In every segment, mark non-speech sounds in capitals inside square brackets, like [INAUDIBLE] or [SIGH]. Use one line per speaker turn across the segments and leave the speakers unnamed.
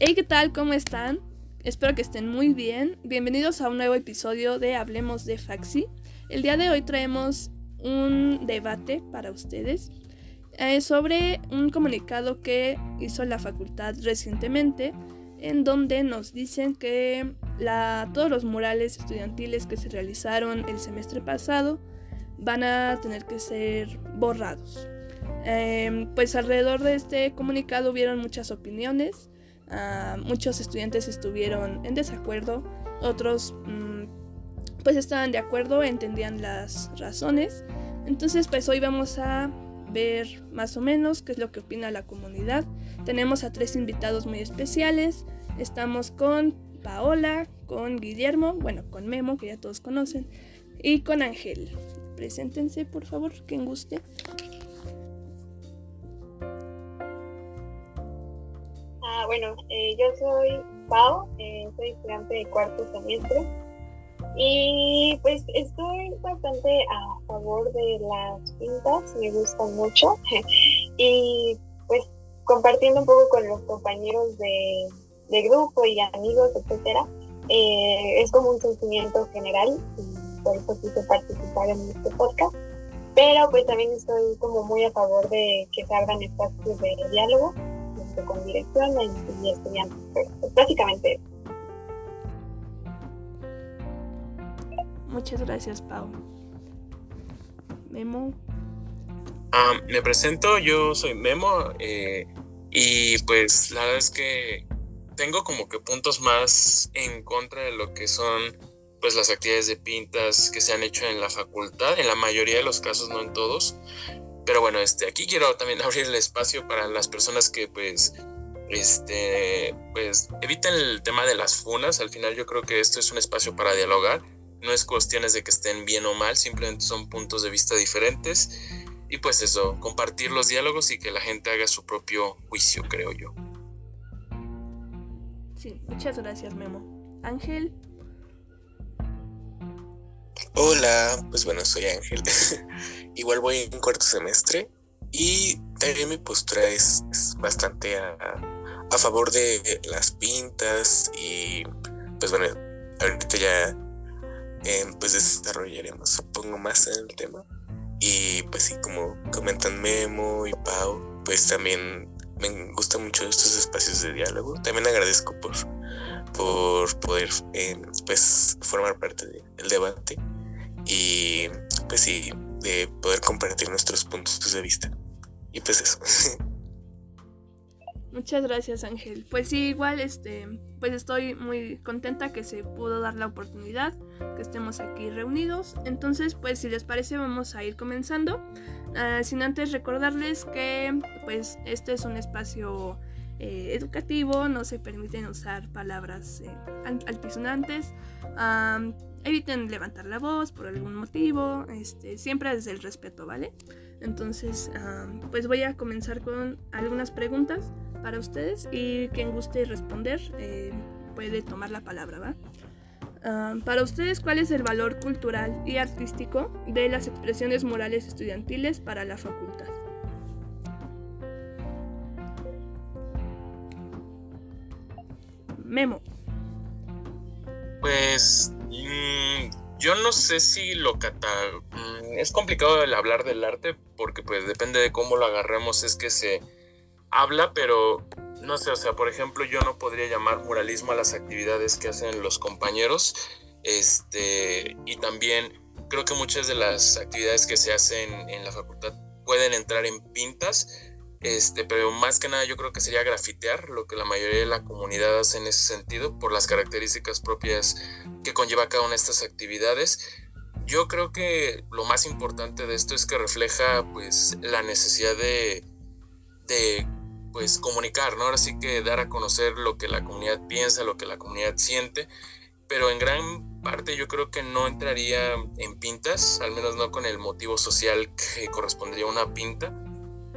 Hey, ¿qué tal? ¿Cómo están? Espero que estén muy bien. Bienvenidos a un nuevo episodio de Hablemos de Faxi. El día de hoy traemos un debate para ustedes eh, sobre un comunicado que hizo la facultad recientemente en donde nos dicen que todos los murales estudiantiles que se realizaron el semestre pasado van a tener que ser borrados. Em, pues alrededor de este comunicado hubieron muchas opiniones, ah, muchos estudiantes estuvieron en desacuerdo, otros mm, pues estaban de acuerdo, entendían las razones. Entonces pues hoy vamos a ver más o menos qué es lo que opina la comunidad. Tenemos a tres invitados muy especiales. Estamos con Paola, con Guillermo, bueno, con Memo, que ya todos conocen, y con Ángel. Preséntense, por favor, quien guste.
Ah, bueno, eh, yo soy Pao, eh, soy estudiante de cuarto semestre. Y pues estoy bastante a favor de las pintas, me gustan mucho. [LAUGHS] Y pues compartiendo un poco con los compañeros de, grupo y amigos, etcétera, eh, es como un sentimiento general y por eso quise participar en este podcast. Pero pues también estoy como muy a favor de que se abran espacios de diálogo con dirección y estudiantes. Pues, básicamente
Muchas gracias, Pau. Memo.
Ah, me presento, yo soy Memo eh, y pues la verdad es que tengo como que puntos más en contra de lo que son pues las actividades de pintas que se han hecho en la facultad, en la mayoría de los casos, no en todos. Pero bueno, este, aquí quiero también [LAUGHS] abrir el espacio para las personas que pues este pues eviten el tema de las funas. Al final yo creo que esto es un espacio para dialogar no es cuestiones de que estén bien o mal, simplemente son puntos de vista diferentes. Y pues eso, compartir los diálogos y que la gente haga su propio juicio, creo yo.
Sí, muchas gracias, Memo. Ángel.
Hola, pues bueno, soy Ángel. [LAUGHS] Igual voy en cuarto semestre y también mi postura es, bastante a, favor de las pintas y pues bueno, ahorita ya pues desarrollaremos supongo más en el tema. Y pues sí, como comentan Memo y Pau, pues también me gustan mucho estos espacios de diálogo. También agradezco por, por poder em, pues formar parte del debate y pues sí, de poder compartir nuestros puntos de vista. Y pues eso. [LAUGHS]
Muchas gracias Ángel. Pues sí, igual este, pues estoy muy contenta que se pudo dar la oportunidad, que estemos aquí reunidos. Entonces, pues si les parece vamos a ir comenzando. Ah, sin antes recordarles que pues este es un espacio eh, educativo, no se permiten usar palabras eh, altisonantes. eviten levantar la voz por algún motivo, este, siempre desde el respeto, ¿vale? Entonces, pues voy a comenzar con algunas preguntas para ustedes y quien guste responder eh, puede tomar la palabra, ¿va? para ustedes, ¿cuál es el valor cultural y artístico de las expresiones morales estudiantiles para la facultad? Memo.
Pues mm, yo no sé si lo cata... Mm, es complicado el hablar del arte porque pues depende de cómo lo agarremos es que se habla, pero no sé, o sea, por ejemplo, yo no podría llamar muralismo a las actividades que hacen los compañeros. Este, y también creo que muchas de las actividades que se hacen en la facultad pueden entrar en pintas, este, pero más que nada yo creo que sería grafitear, lo que la mayoría de la comunidad hace en ese sentido, por las características propias que conlleva cada una de estas actividades. Yo creo que lo más importante de esto es que refleja pues la necesidad de, de pues comunicar, ¿no? Ahora sí que dar a conocer lo que la comunidad piensa, lo que la comunidad siente, pero en gran parte yo creo que no entraría en pintas, al menos no con el motivo social que correspondería a una pinta.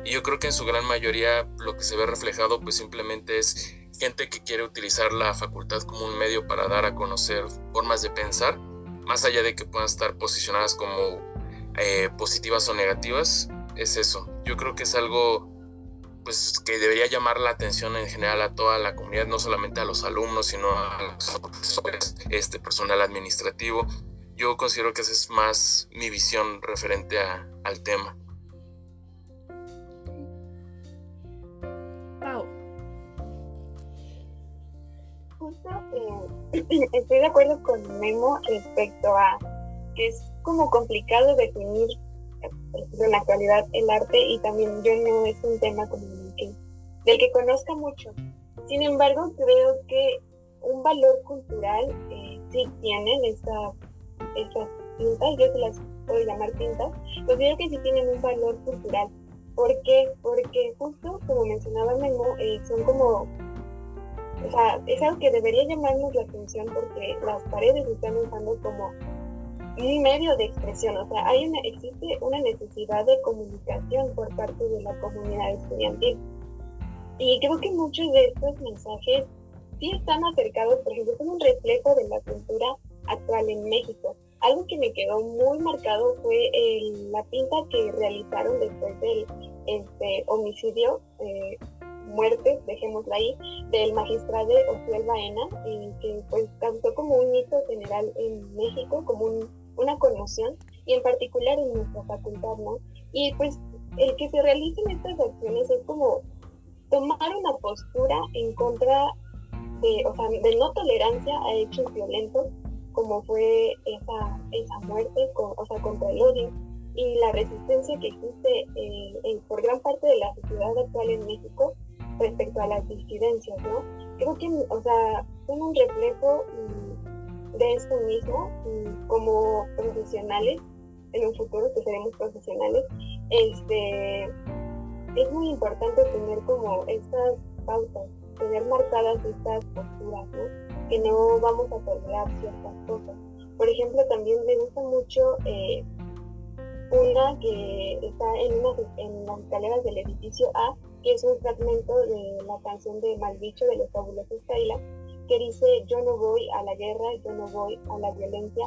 Y yo creo que en su gran mayoría lo que se ve reflejado pues simplemente es gente que quiere utilizar la facultad como un medio para dar a conocer formas de pensar, más allá de que puedan estar posicionadas como eh, positivas o negativas, es eso. Yo creo que es algo pues que debería llamar la atención en general a toda la comunidad, no solamente a los alumnos, sino a los profesores, este personal administrativo. Yo considero que esa es más mi visión referente al tema.
Estoy de acuerdo con Memo respecto a que es como complicado definir en la actualidad el arte y también yo no es un tema como del que conozca mucho. Sin embargo, creo que un valor cultural eh, sí tienen estas, estas pintas, yo se las puedo llamar pintas, considero que sí tienen un valor cultural. ¿Por qué? Porque justo como mencionaba Memo, eh, son como, o sea, es algo que debería llamarnos la atención porque las paredes están usando como un medio de expresión, o sea, hay una, existe una necesidad de comunicación por parte de la comunidad estudiantil. Y creo que muchos de estos mensajes sí están acercados, por ejemplo, son un reflejo de la cultura actual en México. Algo que me quedó muy marcado fue la pinta que realizaron después del este, homicidio, eh, muerte, dejémosla ahí, del magistrado Ociel Baena, y que pues causó como un hito general en México, como un una conmoción y en particular en nuestra facultad, ¿no? Y pues el que se realicen estas acciones es como tomar una postura en contra de, o sea, de no tolerancia a hechos violentos como fue esa, esa muerte, o sea, contra el odio y la resistencia que existe eh, por gran parte de la sociedad actual en México respecto a las disidencias, ¿no? Creo que, o sea, son un reflejo de esto mismo como profesionales, en un futuro que seremos profesionales, este, es muy importante tener como estas pautas, tener marcadas estas posturas, ¿no? que no vamos a tolerar ciertas cosas. Por ejemplo, también me gusta mucho eh, una que está en, una, en las escaleras del edificio A, que es un fragmento de la canción de Maldicho de los fabulosos Kaila, que dice yo no voy a la guerra, yo no voy a la violencia,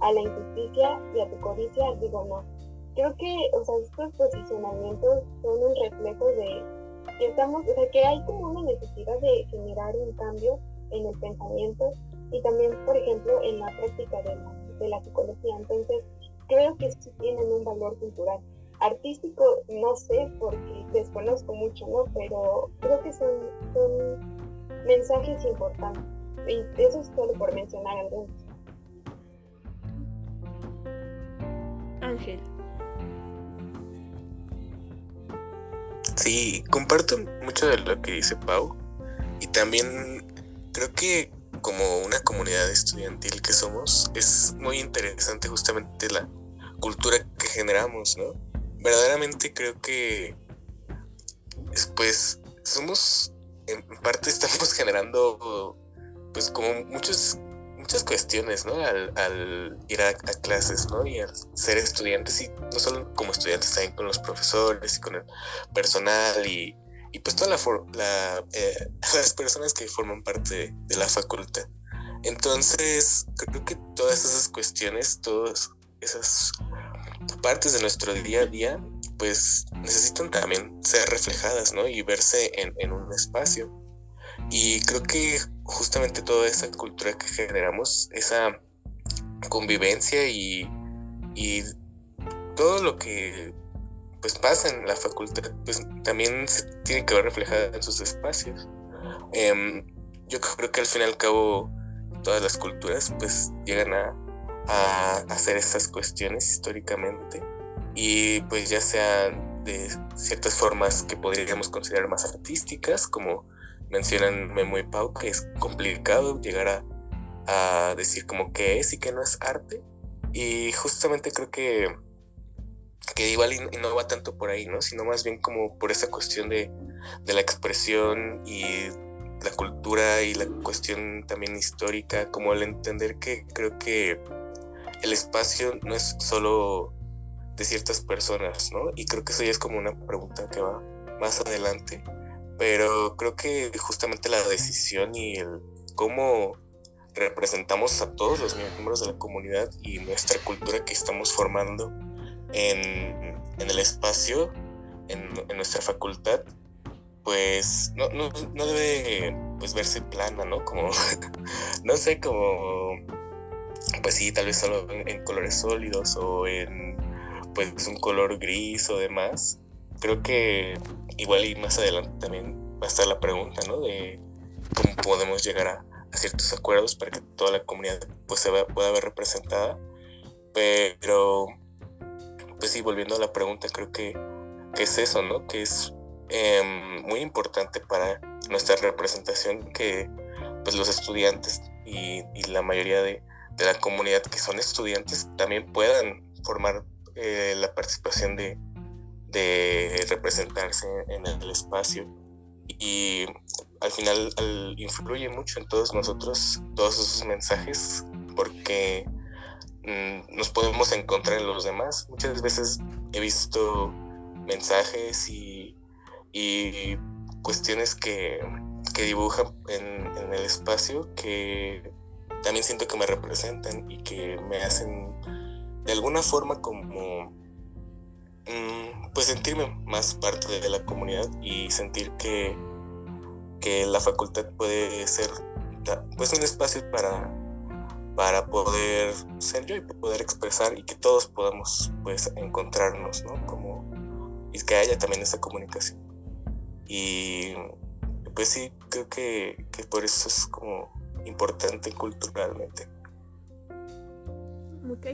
a la injusticia y a tu codicia, digo no. Creo que, o sea, estos posicionamientos son un reflejo de que estamos, o sea, que hay como una necesidad de generar un cambio en el pensamiento y también, por ejemplo, en la práctica de la, de la psicología. Entonces, creo que sí tienen un valor cultural. Artístico, no sé, porque desconozco mucho, ¿no? Pero creo que son, son mensajes importantes. Y eso es solo por mencionar algunos.
Ángel.
Sí, comparto mucho de lo que dice Pau. Y también creo que como una comunidad estudiantil que somos, es muy interesante justamente la cultura que generamos, ¿no? Verdaderamente creo que pues somos en parte estamos [LAUGHS] generando pues como muchos muchas cuestiones, ¿no? Al, ir a, clases, ¿no? Y al ser estudiantes, y no solo como estudiantes, también con los profesores y con el personal y, y pues toda la, eh, [LAUGHS] las personas que forman parte de, la facultad. Entonces, creo que todas esas cuestiones, todas esas partes de nuestro día a día, pues necesitan también ser reflejadas, ¿no? Y verse en, un espacio. Y creo que justamente toda esa cultura que generamos, esa convivencia y, todo lo que pues pasa en la facultad, pues también tiene que ver reflejada en sus espacios. Em, yo creo que al fin y al cabo todas las culturas pues llegan a, a hacer estas cuestiones históricamente y pues ya sean de ciertas formas que podríamos considerar más artísticas, como mencionan Memo y Pau, que es complicado llegar a, a decir como qué es y qué no es arte. Y justamente creo que, que igual y, no va tanto por ahí, ¿no? Sino más bien como por esa cuestión de, de la expresión y la cultura y la cuestión también histórica, como el entender que creo que el espacio no es solo de ciertas personas, ¿no? Y creo que eso ya es como una pregunta que va más adelante, pero creo que justamente la decisión y el cómo representamos a todos los miembros de la comunidad y nuestra cultura que estamos formando en, el espacio, en, nuestra facultad, pues no, no, no debe pues verse plana, ¿no? Como, [LAUGHS] no sé, como, pues sí, tal vez solo en, colores sólidos o en pues un color gris o demás. Creo que igual y más adelante también va a estar la pregunta, ¿no? De cómo podemos llegar a, ciertos acuerdos para que toda la comunidad pues se pueda ver representada. Pero, pues sí, volviendo a la pregunta, creo que, que es eso, ¿no? Que es Em, muy importante para nuestra representación que pues, los estudiantes y, la mayoría de, la comunidad que son estudiantes también puedan formar eh, la participación de, representarse en el espacio. Y al final influye mucho en todos nosotros todos esos mensajes porque mm, nos podemos encontrar en los demás. Muchas veces he visto mensajes y y cuestiones que, dibujan en, el espacio que también siento que me representan y que me hacen de alguna forma como mm, pues sentirme más parte de la comunidad y sentir que, que la facultad puede ser pues un espacio para para poder ser yo y poder expresar y que todos podamos pues encontrarnos no como y que haya también esa comunicación. Y pues sí, creo que, por eso es como importante culturalmente.
Ok,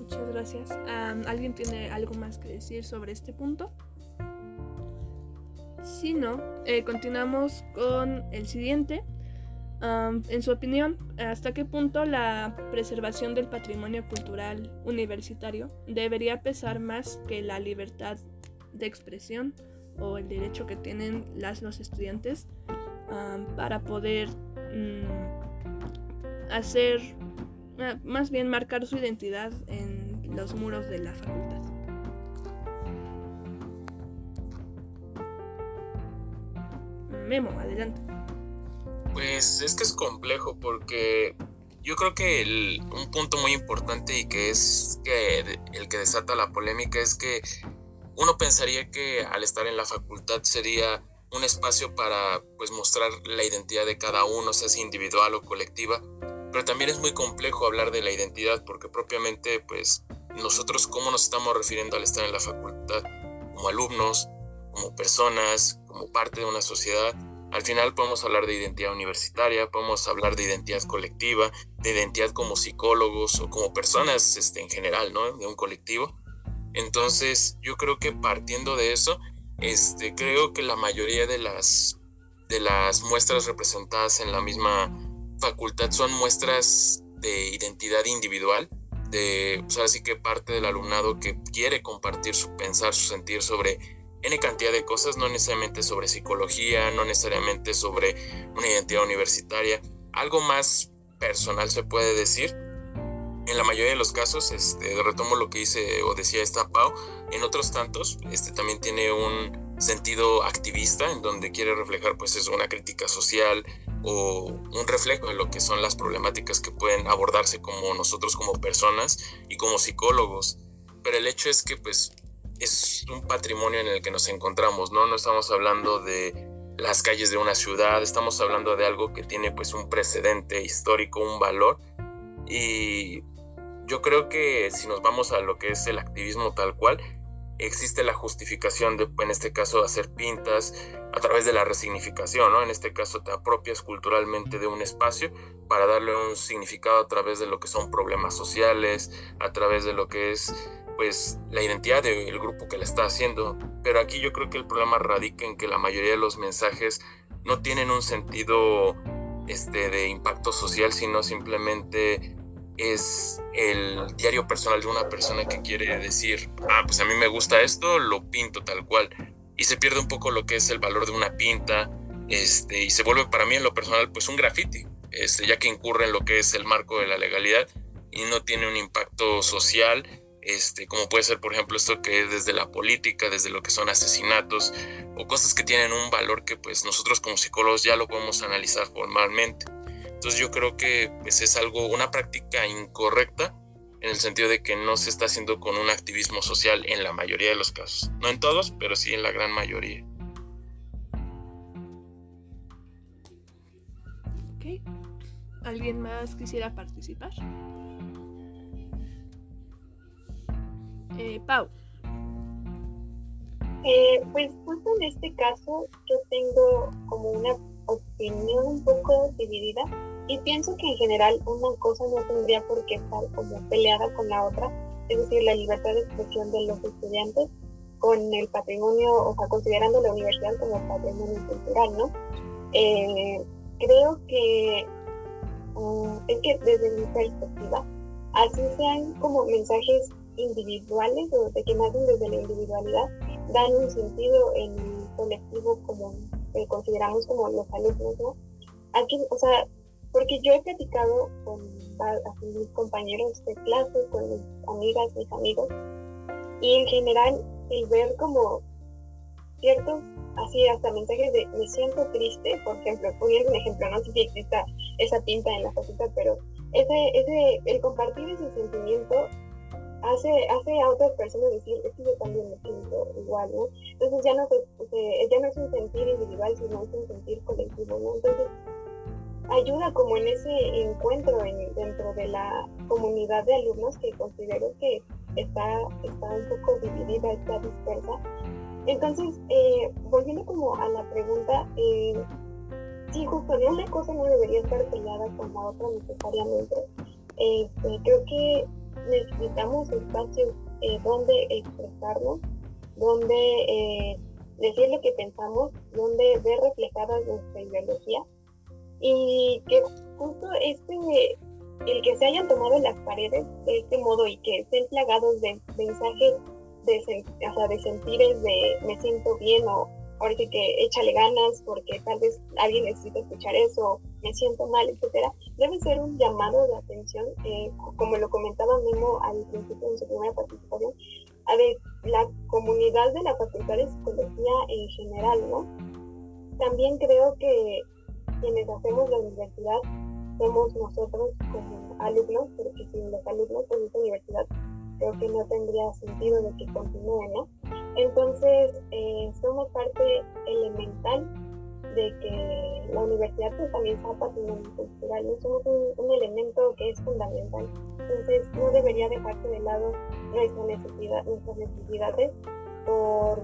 muchas gracias. ¿Alguien tiene algo más que decir sobre este punto? Si no, eh, continuamos con el siguiente. en su opinión, ¿hasta qué punto la preservación del patrimonio cultural universitario debería pesar más que la libertad de expresión o el derecho que tienen las los estudiantes para poder mm, hacer ah, más bien marcar su identidad en los muros de la facultad. Memo, adelante.
Pues es que es complejo porque yo creo que un punto muy importante y que es que el que desata la polémica es que uno pensaría que al estar en la facultad sería un espacio para pues mostrar la identidad de cada uno, sea individual o colectiva, pero también es muy complejo hablar de la identidad porque propiamente pues nosotros cómo nos estamos refiriendo al estar en la facultad como alumnos, como personas, como parte de una sociedad. Al final podemos hablar de identidad universitaria, podemos hablar de identidad colectiva, de identidad como psicólogos o como personas este, en general, ¿no? De un colectivo. Entonces, yo creo que partiendo de eso, este, creo que la mayoría de las, de las muestras representadas en la misma facultad son muestras de identidad individual, de, pues que parte del alumnado que quiere compartir su pensar, su sentir sobre N cantidad de cosas, no necesariamente sobre psicología, no necesariamente sobre una identidad universitaria, algo más personal se puede decir, en la mayoría de los casos, este, retomo lo que dice o decía esta Pau, en otros tantos, este también tiene un sentido activista en donde quiere reflejar pues es una crítica social o un reflejo de lo que son las problemáticas que pueden abordarse como nosotros como personas y como psicólogos. Pero el hecho es que pues es un patrimonio en el que nos encontramos, ¿no? No estamos hablando de las calles de una ciudad, estamos hablando de algo que tiene pues un precedente histórico, un valor y yo creo que si nos vamos a lo que es el activismo tal cual, existe la justificación de, en este caso, hacer pintas a través de la resignificación, ¿no? En este caso te apropias culturalmente de un espacio para darle un significado a través de lo que son problemas sociales, a través de lo que es, pues, la identidad del grupo que la está haciendo. Pero aquí yo creo que el problema radica en que la mayoría de los mensajes no tienen un sentido este, de impacto social, sino simplemente es el diario personal de una persona que quiere decir, ah, pues a mí me gusta esto, lo pinto tal cual. Y se pierde un poco lo que es el valor de una pinta, este, y se vuelve para mí en lo personal pues un graffiti, este, ya que incurre en lo que es el marco de la legalidad y no tiene un impacto social, este, como puede ser por ejemplo esto que es desde la política, desde lo que son asesinatos o cosas que tienen un valor que pues nosotros como psicólogos ya lo podemos analizar formalmente. Entonces yo creo que pues, es algo, una práctica incorrecta en el sentido de que no se está haciendo con un activismo social en la mayoría de los casos. No en todos, pero sí en la gran mayoría.
Okay. ¿Alguien más quisiera participar? Eh, Pau.
Eh, pues justo en este caso yo tengo como una opinión un poco dividida y pienso que en general una cosa no tendría por qué estar como peleada con la otra, es decir, la libertad de expresión de los estudiantes con el patrimonio, o sea, considerando la universidad como patrimonio cultural, ¿no? Eh, creo que mm, es que desde mi perspectiva, así sean como mensajes individuales o de que nacen desde la individualidad, dan un sentido en el colectivo como que consideramos como los alumnos, ¿no? Aquí, o sea, porque yo he platicado con mis compañeros de clase, con mis amigas, mis amigos, y en general el ver como ciertos, así hasta mensajes de me siento triste, por ejemplo, poniendo un ejemplo, no sé si exista esa tinta en la facultad, pero ese, ese, el compartir ese sentimiento hace, hace a otras personas decir, es que yo también me siento igual, ¿no? Entonces ya no, ya no es un sentir individual, sino es un sentir colectivo, ¿no? Entonces ayuda como en ese encuentro dentro de la comunidad de alumnos que considero que está, está un poco dividida, está dispersa. Entonces, eh, volviendo como a la pregunta, eh, sí, justo de una cosa no debería estar peleada con la otra necesariamente. Este, creo que necesitamos espacios eh, donde expresarnos, donde eh, decir lo que pensamos, donde ver reflejada nuestra ideología y que justo este el que se hayan tomado las paredes de este modo y que estén plagados de mensajes de, o de sentires de me siento bien o ahora sí que échale ganas porque tal vez alguien necesita escuchar eso, me siento mal, etcétera, debe ser un llamado de atención, eh, como lo comentaba Memo al principio de su primera participación, a de la comunidad de la Facultad de Psicología en general, ¿no? También creo que quienes hacemos la universidad somos nosotros como alumnos, porque sin los alumnos, pues esta universidad creo que no tendría sentido de que continúe, ¿no? Entonces, eh, somos parte elemental de que la universidad pues, también sea patrimonio cultural, ¿no? somos un, elemento que es fundamental. Entonces, no debería dejarse de lado nuestra necesidad, nuestras necesidades por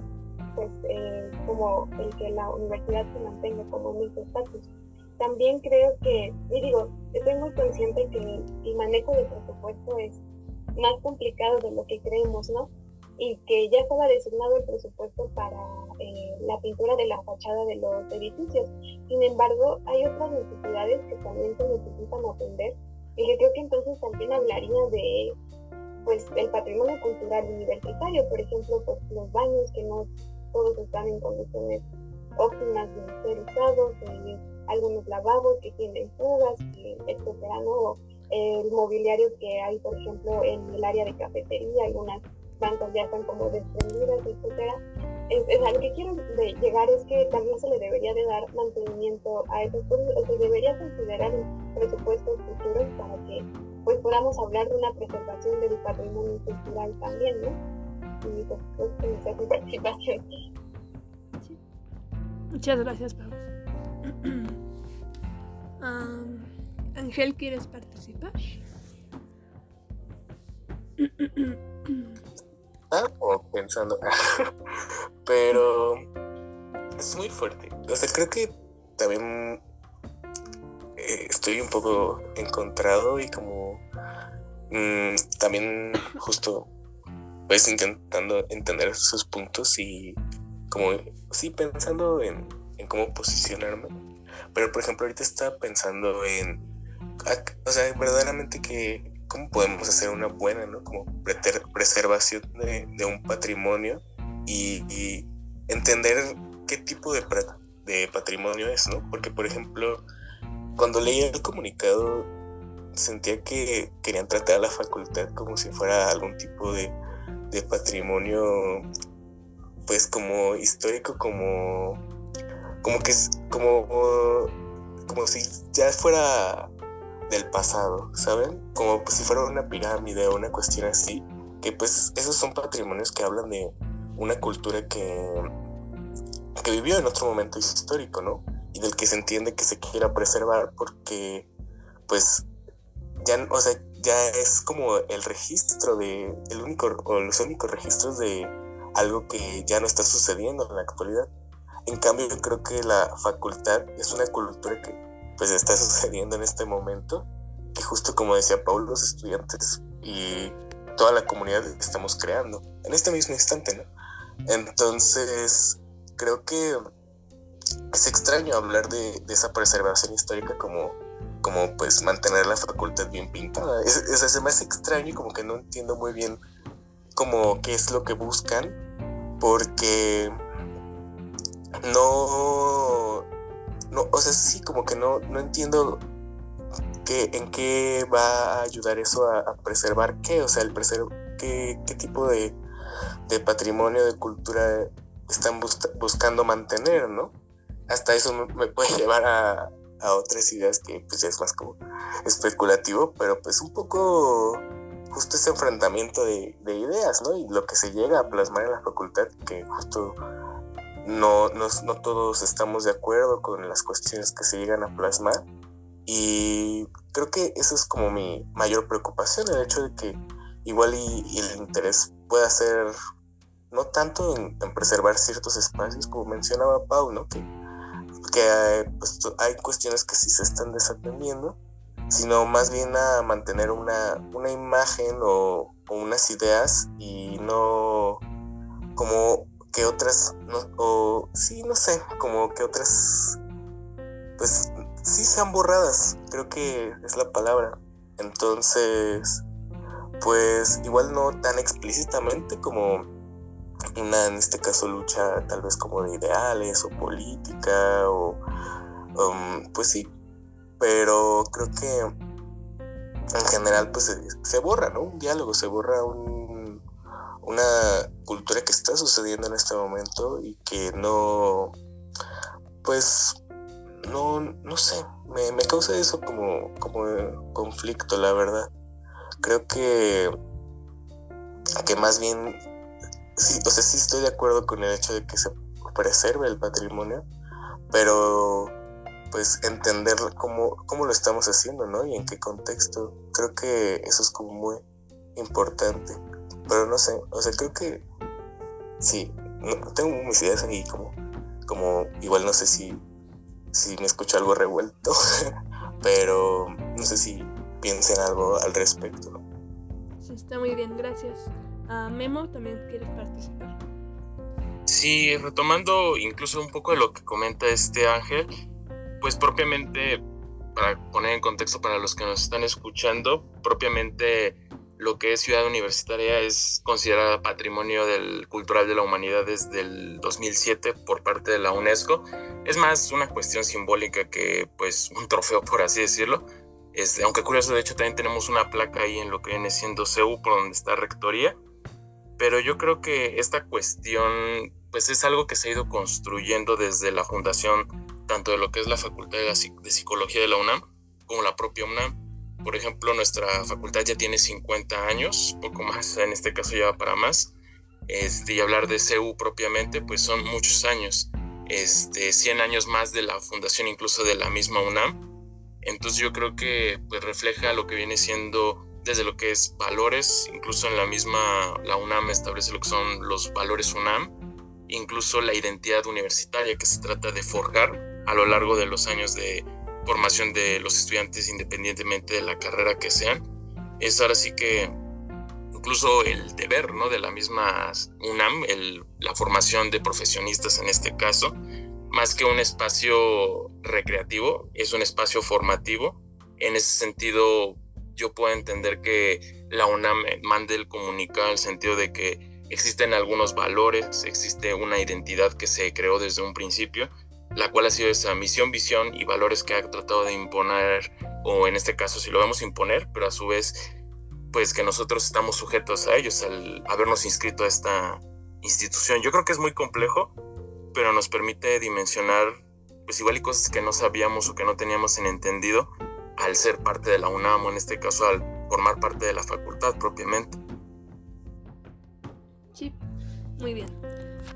pues eh, como el que la universidad se mantenga como un estatus también creo que, y digo, estoy muy consciente que el, manejo de presupuesto es más complicado de lo que creemos, ¿no? Y que ya estaba designado el presupuesto para eh, la pintura de la fachada de los edificios. Sin embargo, hay otras necesidades que también se necesitan atender y que creo que entonces también hablaría de pues el patrimonio cultural universitario, por ejemplo, pues los baños que no todos están en condiciones óptimas de ser usados, algunos lavabos que tienen fugas, etcétera, ¿no? El mobiliario que hay, por ejemplo, en el área de cafetería, algunas bancas ya están como desprendidas, etcétera. A lo que quiero llegar es que también se le debería de dar mantenimiento a esos cosas, o se debería considerar presupuestos futuros para que pues podamos hablar de una preservación del patrimonio cultural también, ¿no? Y pues, pues participación.
Muchas gracias, Pablo. [CLEARS THROAT] Ángel, ¿quieres participar?
ah, o pensando. [LAUGHS] Pero es muy fuerte. O sea, creo que también eh, estoy un poco encontrado y como mm, también justo pues intentando entender sus puntos y como sí pensando en, cómo posicionarme. Pero por ejemplo ahorita estaba pensando en, o sea, verdaderamente que cómo podemos hacer una buena, ¿no? Como preservación de, un patrimonio y, entender qué tipo de, de patrimonio es, ¿no? Porque por ejemplo, cuando leía el comunicado sentía que querían tratar a la facultad como si fuera algún tipo de, de patrimonio pues como histórico, como, como que es, como, como si ya fuera del pasado, ¿saben? Como si fuera una pirámide o una cuestión así, que pues esos son patrimonios que hablan de una cultura que, que vivió en otro momento histórico, ¿no? y del que se entiende que se quiera preservar porque pues ya, o sea, ya es como el registro de, el único o los únicos registros de algo que ya no está sucediendo en la actualidad. En cambio, yo creo que la facultad es una cultura que pues está sucediendo en este momento, que justo como decía Paul, los estudiantes y toda la comunidad estamos creando en este mismo instante, ¿no? Entonces, creo que es extraño hablar de, esa preservación histórica como, como pues mantener la facultad bien pintada. Es, se me hace extraño y como que no entiendo muy bien como qué es lo que buscan, porque no, no, o sea, sí, como que no, no entiendo qué, en qué va a ayudar eso a, preservar qué, o sea, el preservar qué, qué tipo de, de patrimonio, de cultura están buscando mantener, ¿no? Hasta eso me, puede [LAUGHS] llevar a, otras ideas que pues ya es más como especulativo, pero pues un poco justo ese enfrentamiento de, ideas, ¿no? Y lo que se llega a plasmar en la facultad, que justo no, no, no, todos estamos de acuerdo con las cuestiones que se llegan a plasmar. Y creo que eso es como mi mayor preocupación, el hecho de que igual y el interés pueda ser no tanto en, preservar ciertos espacios, como mencionaba Pau, ¿no? que, que pues, hay cuestiones que sí se están desatendiendo, sino más bien a mantener una, una imagen o, unas ideas y no como que otras, no, o sí, no sé, como que otras, pues sí sean borradas, creo que es la palabra. Entonces, pues igual no tan explícitamente como una, en este caso, lucha tal vez como de ideales o política o, um, pues sí, pero creo que en general pues se, borra, ¿no? Un diálogo, se borra un, una cultura que está sucediendo en este momento y que no, pues, no, no sé, me, me causa eso como, como conflicto, la verdad creo que, que más bien, sí, o sea, sí estoy de acuerdo con el hecho de que se preserve el patrimonio, pero pues entender cómo, cómo lo estamos haciendo, ¿no? Y en qué contexto. Creo que eso es como muy importante. Pero no sé, o sea, creo que sí, tengo mis ideas ahí como, como igual no sé si, si me escucho algo revuelto, [LAUGHS] pero no sé si piensen algo al respecto.
Sí, está muy bien, gracias. Uh, Memo, también quieres participar.
Sí, retomando incluso un poco de lo que comenta este Ángel, pues propiamente, para poner en contexto para los que nos están escuchando, propiamente lo que es Ciudad Universitaria es considerada Patrimonio del Cultural de la Humanidad desde el 2007 por parte de la UNESCO. Es más una cuestión simbólica que pues un trofeo, por así decirlo. Este, aunque curioso, de hecho también tenemos una placa ahí en lo que viene siendo CEU, por donde está Rectoría. Pero yo creo que esta cuestión, pues es algo que se ha ido construyendo desde la fundación, tanto de lo que es la Facultad de, Psicología de la UNAM, como la propia UNAM. Por ejemplo, nuestra facultad ya tiene 50 años, poco más, en este caso ya va para más. Este, y hablar de CEU propiamente, pues son muchos años. Este, 100 años más de la fundación incluso de la misma UNAM entonces yo creo que pues refleja lo que viene siendo desde lo que es valores, incluso en la misma, la UNAM establece lo que son los valores UNAM, incluso la identidad universitaria que se trata de forjar a lo largo de los años de formación de los estudiantes independientemente de la carrera que sean. Es ahora sí que incluso el deber ¿no? de la misma UNAM, el, la formación de profesionistas en este caso, más que un espacio recreativo, es un espacio formativo. En ese sentido, yo puedo entender que la UNAM mande el comunicado en el sentido de que existen algunos valores, existe una identidad que se creó desde un principio, la cual ha sido esa misión, visión y valores que ha tratado de imponer, o en este caso si lo vamos a imponer, pero a su vez, pues que nosotros estamos sujetos a ellos al habernos inscrito a esta institución. Yo creo que es muy complejo, pero nos permite dimensionar pues igual y cosas que no sabíamos o que no teníamos en entendido al ser parte de la UNAM o en este caso al formar parte de la facultad propiamente.
Sí, Muy bien.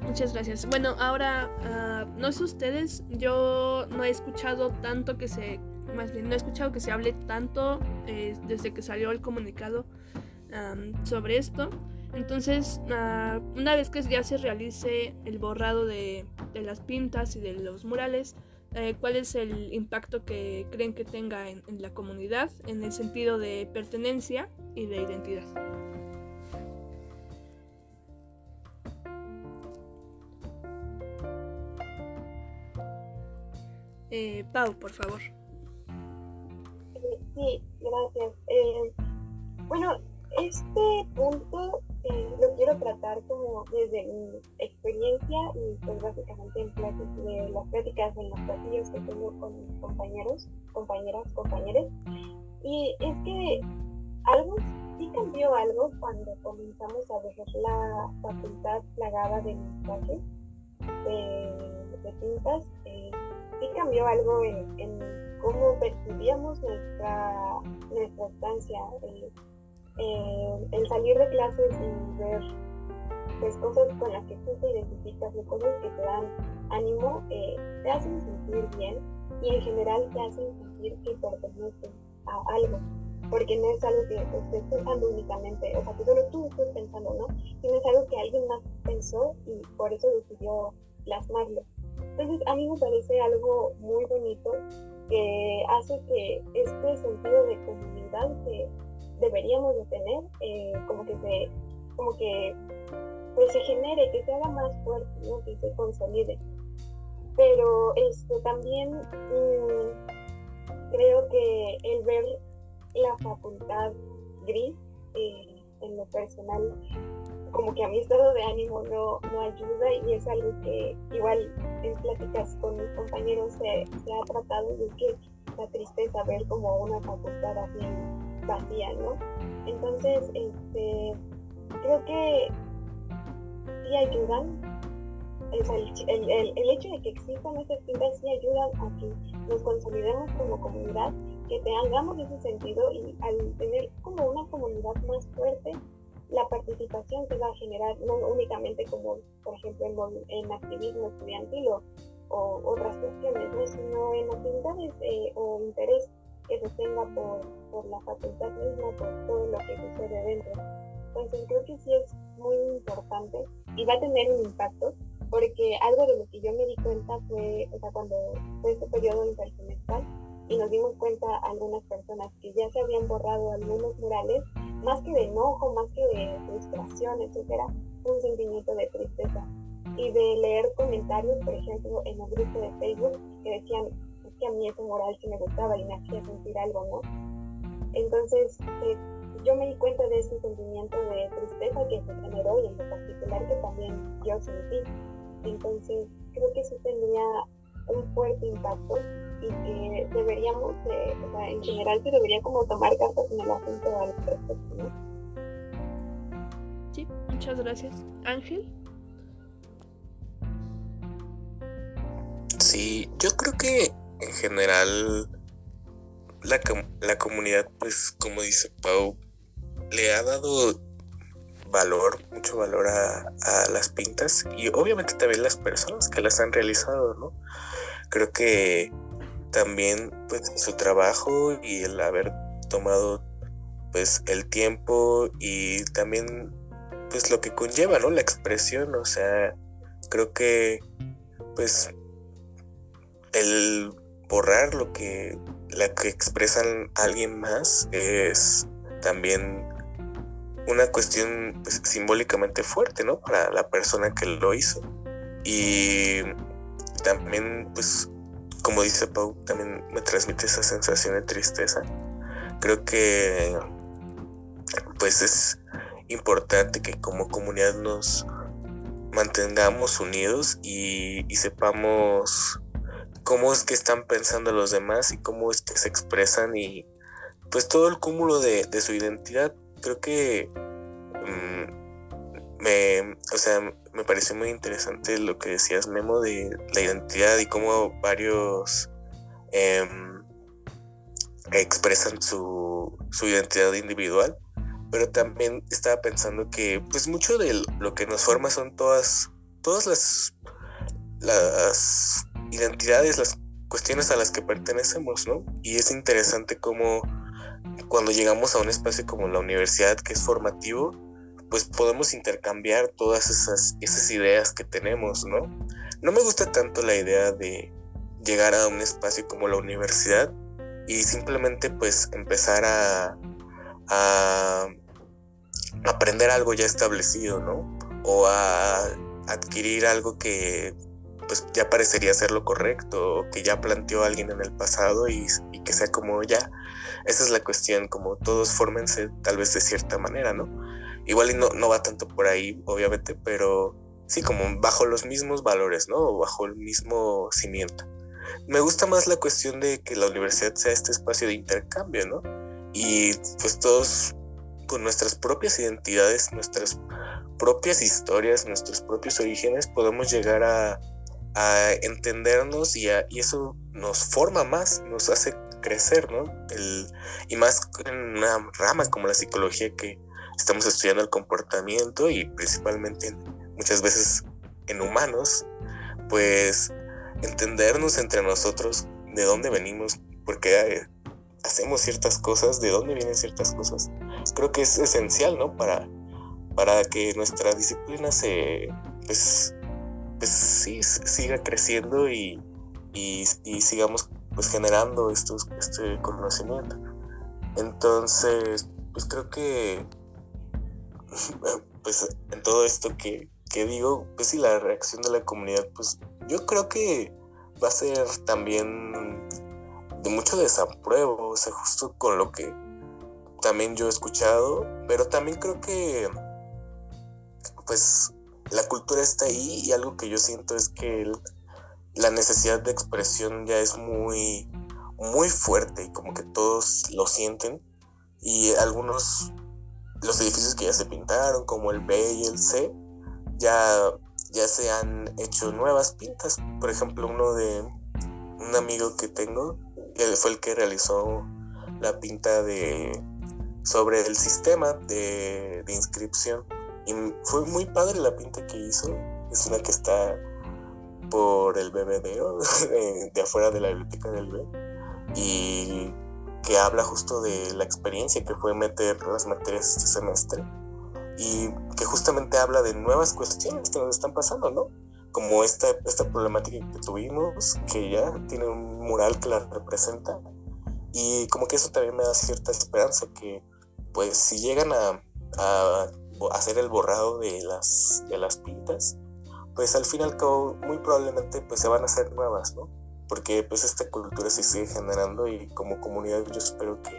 Muchas gracias. Bueno, ahora, ah, no sé ustedes, yo no he escuchado tanto que se, más bien no he escuchado que se hable tanto eh, desde que salió el comunicado sobre esto. Entonces, ah, una vez que ya se realice el borrado de, las pintas y de los murales, eh, ¿cuál es el impacto que creen que tenga en la comunidad en el sentido de pertenencia y de identidad? Eh, Pau, por favor.
Sí, gracias. Eh, bueno, este punto eh, lo quiero tratar como desde mi experiencia y pues básicamente en clases de las prácticas en los pasillos que tengo con mis compañeros, compañeras, compañeros. Y es que algo, sí cambió algo cuando comenzamos a ver la facultad plagada de mensajes, de, de pintas. Eh, sí cambió algo en, cómo percibíamos nuestra, nuestra estancia, el, salir de clases y ver pues, cosas con las que tú te identificas, de cosas que te dan ánimo, eh, te hacen sentir bien y en general te hacen sentir que perteneces a algo porque no es algo que estés pensando únicamente, o sea, que solo tú estés pensando, ¿no? Sino es algo que alguien más pensó y por eso decidió plasmarlo. Entonces a mí me parece algo muy bonito que hace que este sentido de comunidad que deberíamos de tener, eh, como que se, como que pues se genere, que se haga más fuerte, que se consolide. Pero esto también mm, creo que el ver la facultad gris eh, en lo personal como que a mi estado de ánimo no, no ayuda y es algo que igual en pláticas con mis compañeros se, se ha tratado es que la tristeza ver como una facultad así vacía, ¿no? Entonces, este, creo que sí ayudan, el, el, el, hecho de que existan estas pintas sí ayudan a que nos consolidemos como comunidad, que tengamos ese sentido y al tener como una comunidad más fuerte, la participación que va a generar, no únicamente como, por ejemplo, en, activismo estudiantil o, otras cuestiones, sino en actividades eh, o interés que se tenga por, por la facultad misma, por todo lo que sucede dentro. Entonces creo que sí es muy importante y va a tener un impacto porque algo de lo que yo me di cuenta fue, o sea, cuando fue este periodo intersemestral y nos dimos cuenta algunas personas que ya se habían borrado algunos murales más que de enojo, más que de frustración, etcétera, un sentimiento de tristeza. Y de leer comentarios, por ejemplo, en un grupo de Facebook que decían, es que a mí ese moral sí me gustaba y me hacía sentir algo, ¿no? Entonces, eh, yo me di cuenta de ese sentimiento de tristeza que se generó y en particular que también yo sentí. Entonces, creo que eso tendría un fuerte impacto y que deberíamos, o sea, en general se debería como tomar cartas en el asunto al respecto,
Sí, muchas gracias. Ángel.
Sí, yo creo que en general la, la comunidad, pues como dice Pau, le ha dado valor, mucho valor a, a, las pintas y obviamente también las personas que las han realizado, ¿no? Creo que también pues su trabajo y el haber tomado pues el tiempo y también pues lo que conlleva, ¿no? La expresión, o sea, creo que pues el borrar lo que la que expresan alguien más es también una cuestión pues, simbólicamente fuerte, ¿no? Para la persona que lo hizo. Y también pues como dice Pau, también me transmite esa sensación de tristeza. Creo que pues es importante que como comunidad nos mantengamos unidos y, sepamos cómo es que están pensando los demás y cómo es que se expresan y pues todo el cúmulo de, su identidad. Creo que mm, me, o sea, me pareció muy interesante lo que decías, Memo, de la identidad y cómo varios em, expresan su, identidad individual. pero también estaba pensando que pues mucho de lo que nos forma son todas, todas las, las identidades, las cuestiones a las que pertenecemos, ¿no? Y es interesante cómo cuando llegamos a un espacio como la universidad que es formativo, pues podemos intercambiar todas esas, esas ideas que tenemos, ¿no? No me gusta tanto la idea de llegar a un espacio como la universidad y simplemente pues empezar a, a aprender algo ya establecido, ¿no? O a adquirir algo que pues ya parecería ser lo correcto o que ya planteó alguien en el pasado y, y que sea como ya. Esa es la cuestión, como todos fórmense tal vez de cierta manera, ¿no? Igual no, no va tanto por ahí, obviamente, pero sí, como bajo los mismos valores, ¿no? Bajo el mismo cimiento. Me gusta más la cuestión de que la universidad sea este espacio de intercambio, ¿no? Y pues todos con nuestras propias identidades, nuestras propias historias, nuestros propios orígenes, podemos llegar a, a entendernos y, y, eso nos forma más, nos hace crecer, ¿no? El, y más en una rama como la psicología que estamos estudiando el comportamiento y principalmente muchas veces en humanos, pues entendernos entre nosotros de dónde venimos, porque hacemos ciertas cosas, de dónde vienen ciertas cosas, creo que es esencial, ¿no? Para, para que nuestra disciplina se, pues, pues sí, siga creciendo y, y, y sigamos pues generando estos, este conocimiento. Entonces, pues creo que pues en todo esto que, que digo, pues sí, la reacción de la comunidad, pues yo creo que va a ser también de mucho desapruebo, o sea, justo con lo que también yo he escuchado, pero también creo que pues la cultura está ahí y algo que yo siento es que la necesidad de expresión ya es muy muy fuerte y como que todos lo sienten y algunos los edificios que ya se pintaron, como el B y el C, ya, ya se han hecho nuevas pintas. Por ejemplo, uno de un amigo que tengo, él fue el que realizó la pinta de sobre el sistema de, de inscripción. Y fue muy padre la pinta que hizo. Es una que está por el BBD, [LAUGHS] de, de afuera de la biblioteca del B. Y que habla justo de la experiencia que fue meter las materias este semestre y que justamente habla de nuevas cuestiones que nos están pasando, ¿no? Como esta, esta problemática que tuvimos, que ya tiene un mural que la representa y como que eso también me da cierta esperanza que pues si llegan a, a hacer el borrado de las, de las pintas, pues al fin y al cabo muy probablemente pues se van a hacer nuevas, ¿no? Porque pues esta cultura se sigue generando y como comunidad yo espero que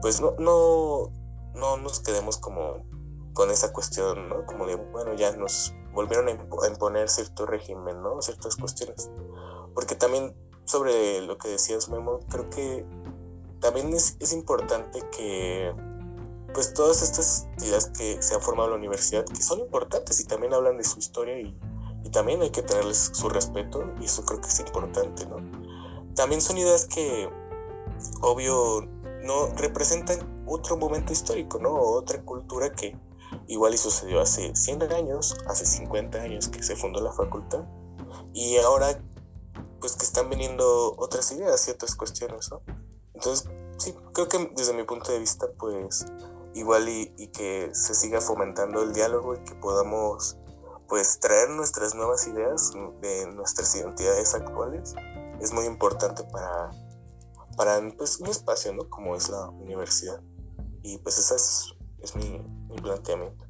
pues no, no, no nos quedemos como con esa cuestión, ¿no? Como de, bueno, ya nos volvieron a imponer cierto régimen, ¿no? Ciertas cuestiones. Porque también sobre lo que decías, Memo, creo que también es, es importante que pues todas estas ideas que se han formado en la universidad, que son importantes y también hablan de su historia y y también hay que tenerles su respeto y eso creo que es importante, ¿no? También son ideas que, obvio, no representan otro momento histórico, ¿no? Otra cultura que igual y sucedió hace 100 años, hace 50 años que se fundó la facultad y ahora pues que están viniendo otras ideas y otras cuestiones, ¿no? Entonces, sí, creo que desde mi punto de vista, pues igual y, y que se siga fomentando el diálogo y que podamos pues traer nuestras nuevas ideas de nuestras identidades actuales es muy importante para, para pues, un espacio, ¿no? Como es la universidad. Y pues ese es, es mi, mi planteamiento.